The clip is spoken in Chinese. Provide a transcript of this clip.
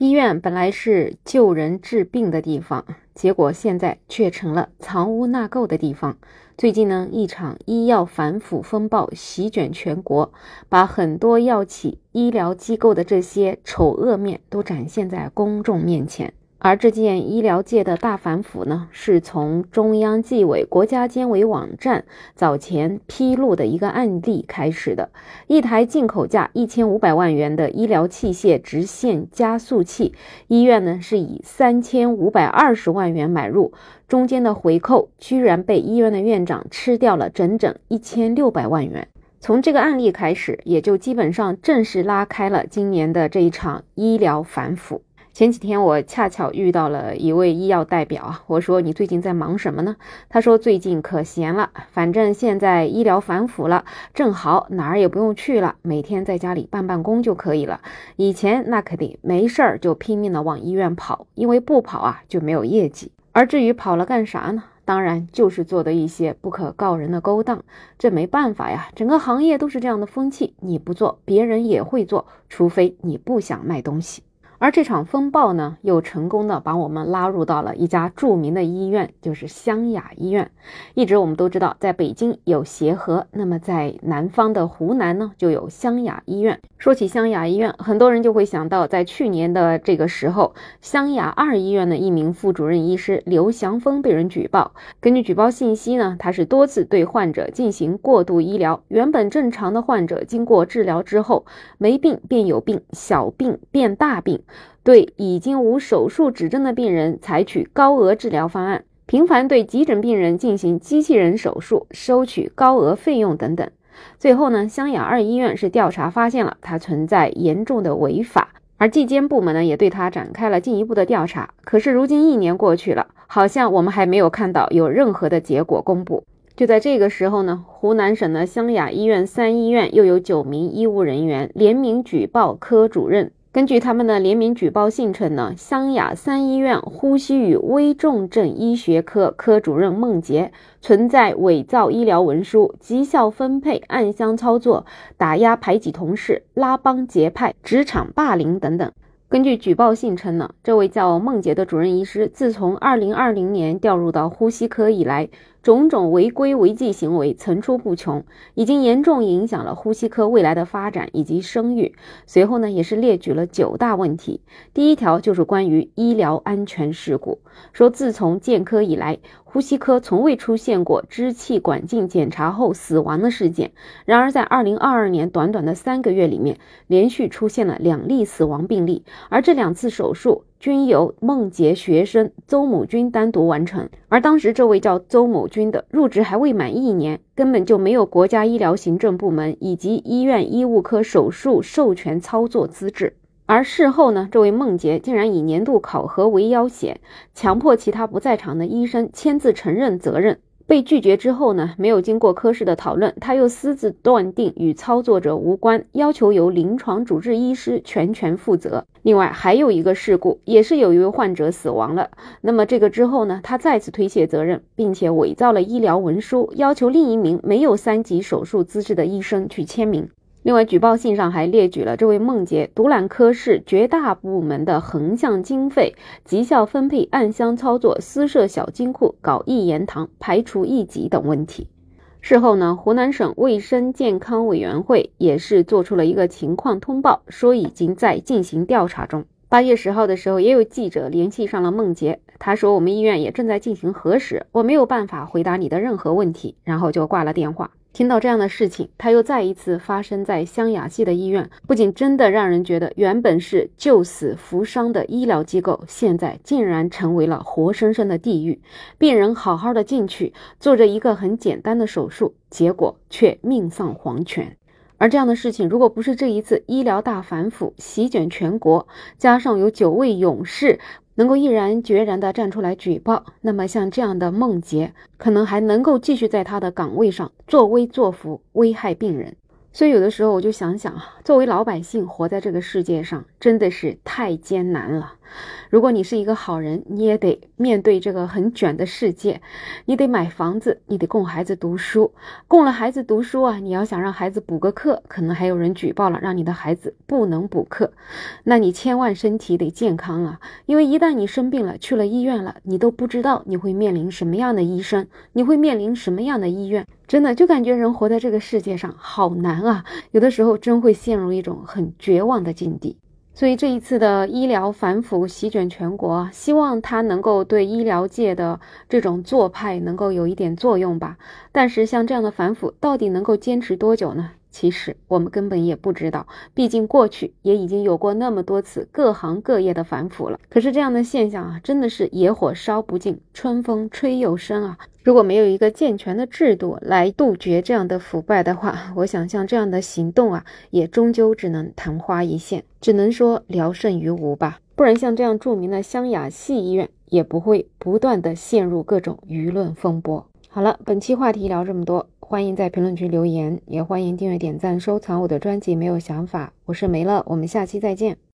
医院本来是救人治病的地方，结果现在却成了藏污纳垢的地方。最近呢，一场医药反腐风暴席卷全国，把很多药企、医疗机构的这些丑恶面都展现在公众面前。而这件医疗界的大反腐呢，是从中央纪委国家监委网站早前披露的一个案例开始的。一台进口价一千五百万元的医疗器械直线加速器，医院呢是以三千五百二十万元买入，中间的回扣居然被医院的院长吃掉了整整一千六百万元。从这个案例开始，也就基本上正式拉开了今年的这一场医疗反腐。前几天我恰巧遇到了一位医药代表啊，我说你最近在忙什么呢？他说最近可闲了，反正现在医疗反腐了，正好哪儿也不用去了，每天在家里办办公就可以了。以前那可得没事儿就拼命的往医院跑，因为不跑啊就没有业绩。而至于跑了干啥呢？当然就是做的一些不可告人的勾当。这没办法呀，整个行业都是这样的风气，你不做，别人也会做，除非你不想卖东西。而这场风暴呢，又成功的把我们拉入到了一家著名的医院，就是湘雅医院。一直我们都知道，在北京有协和，那么在南方的湖南呢，就有湘雅医院。说起湘雅医院，很多人就会想到，在去年的这个时候，湘雅二医院的一名副主任医师刘祥峰被人举报。根据举报信息呢，他是多次对患者进行过度医疗，原本正常的患者经过治疗之后，没病变有病，小病变大病。对已经无手术指征的病人采取高额治疗方案，频繁对急诊病人进行机器人手术，收取高额费用等等。最后呢，湘雅二医院是调查发现了它存在严重的违法，而纪检部门呢也对它展开了进一步的调查。可是如今一年过去了，好像我们还没有看到有任何的结果公布。就在这个时候呢，湖南省的湘雅医院三医院又有九名医务人员联名举报科主任。根据他们的联名举报信称呢，湘雅三医院呼吸与危重症医学科科主任孟杰存在伪造医疗文书、绩效分配暗箱操作、打压排挤同事、拉帮结派、职场霸凌等等。根据举报信称呢，这位叫孟杰的主任医师，自从2020年调入到呼吸科以来，种种违规违纪行为层出不穷，已经严重影响了呼吸科未来的发展以及声誉。随后呢，也是列举了九大问题。第一条就是关于医疗安全事故，说自从建科以来，呼吸科从未出现过支气管镜检查后死亡的事件。然而，在2022年短短的三个月里面，连续出现了两例死亡病例，而这两次手术。均由孟杰学生邹某军单独完成，而当时这位叫邹某军的入职还未满一年，根本就没有国家医疗行政部门以及医院医务科手术授权操作资质。而事后呢，这位孟杰竟然以年度考核为要挟，强迫其他不在场的医生签字承认责任。被拒绝之后呢，没有经过科室的讨论，他又私自断定与操作者无关，要求由临床主治医师全权负责。另外还有一个事故，也是有一位患者死亡了。那么这个之后呢，他再次推卸责任，并且伪造了医疗文书，要求另一名没有三级手术资质的医生去签名。另外，举报信上还列举了这位孟杰独揽科室绝大部门的横向经费、绩效分配暗箱操作、私设小金库、搞一言堂、排除异己等问题。事后呢，湖南省卫生健康委员会也是做出了一个情况通报，说已经在进行调查中。八月十号的时候，也有记者联系上了孟杰，他说我们医院也正在进行核实，我没有办法回答你的任何问题，然后就挂了电话。听到这样的事情，他又再一次发生在湘雅系的医院，不仅真的让人觉得原本是救死扶伤的医疗机构，现在竟然成为了活生生的地狱。病人好好的进去做着一个很简单的手术，结果却命丧黄泉。而这样的事情，如果不是这一次医疗大反腐席卷全国，加上有九位勇士。能够毅然决然地站出来举报，那么像这样的孟杰，可能还能够继续在他的岗位上作威作福，危害病人。所以有的时候我就想想啊，作为老百姓活在这个世界上，真的是太艰难了。如果你是一个好人，你也得面对这个很卷的世界，你得买房子，你得供孩子读书，供了孩子读书啊，你要想让孩子补个课，可能还有人举报了，让你的孩子不能补课，那你千万身体得健康啊，因为一旦你生病了，去了医院了，你都不知道你会面临什么样的医生，你会面临什么样的医院。真的就感觉人活在这个世界上好难啊，有的时候真会陷入一种很绝望的境地。所以这一次的医疗反腐席卷全国，希望它能够对医疗界的这种做派能够有一点作用吧。但是像这样的反腐，到底能够坚持多久呢？其实我们根本也不知道，毕竟过去也已经有过那么多次各行各业的反腐了。可是这样的现象啊，真的是野火烧不尽，春风吹又生啊！如果没有一个健全的制度来杜绝这样的腐败的话，我想像这样的行动啊，也终究只能昙花一现，只能说聊胜于无吧。不然像这样著名的湘雅系医院，也不会不断的陷入各种舆论风波。好了，本期话题聊这么多。欢迎在评论区留言，也欢迎订阅、点赞、收藏我的专辑。没有想法，我是梅乐，我们下期再见。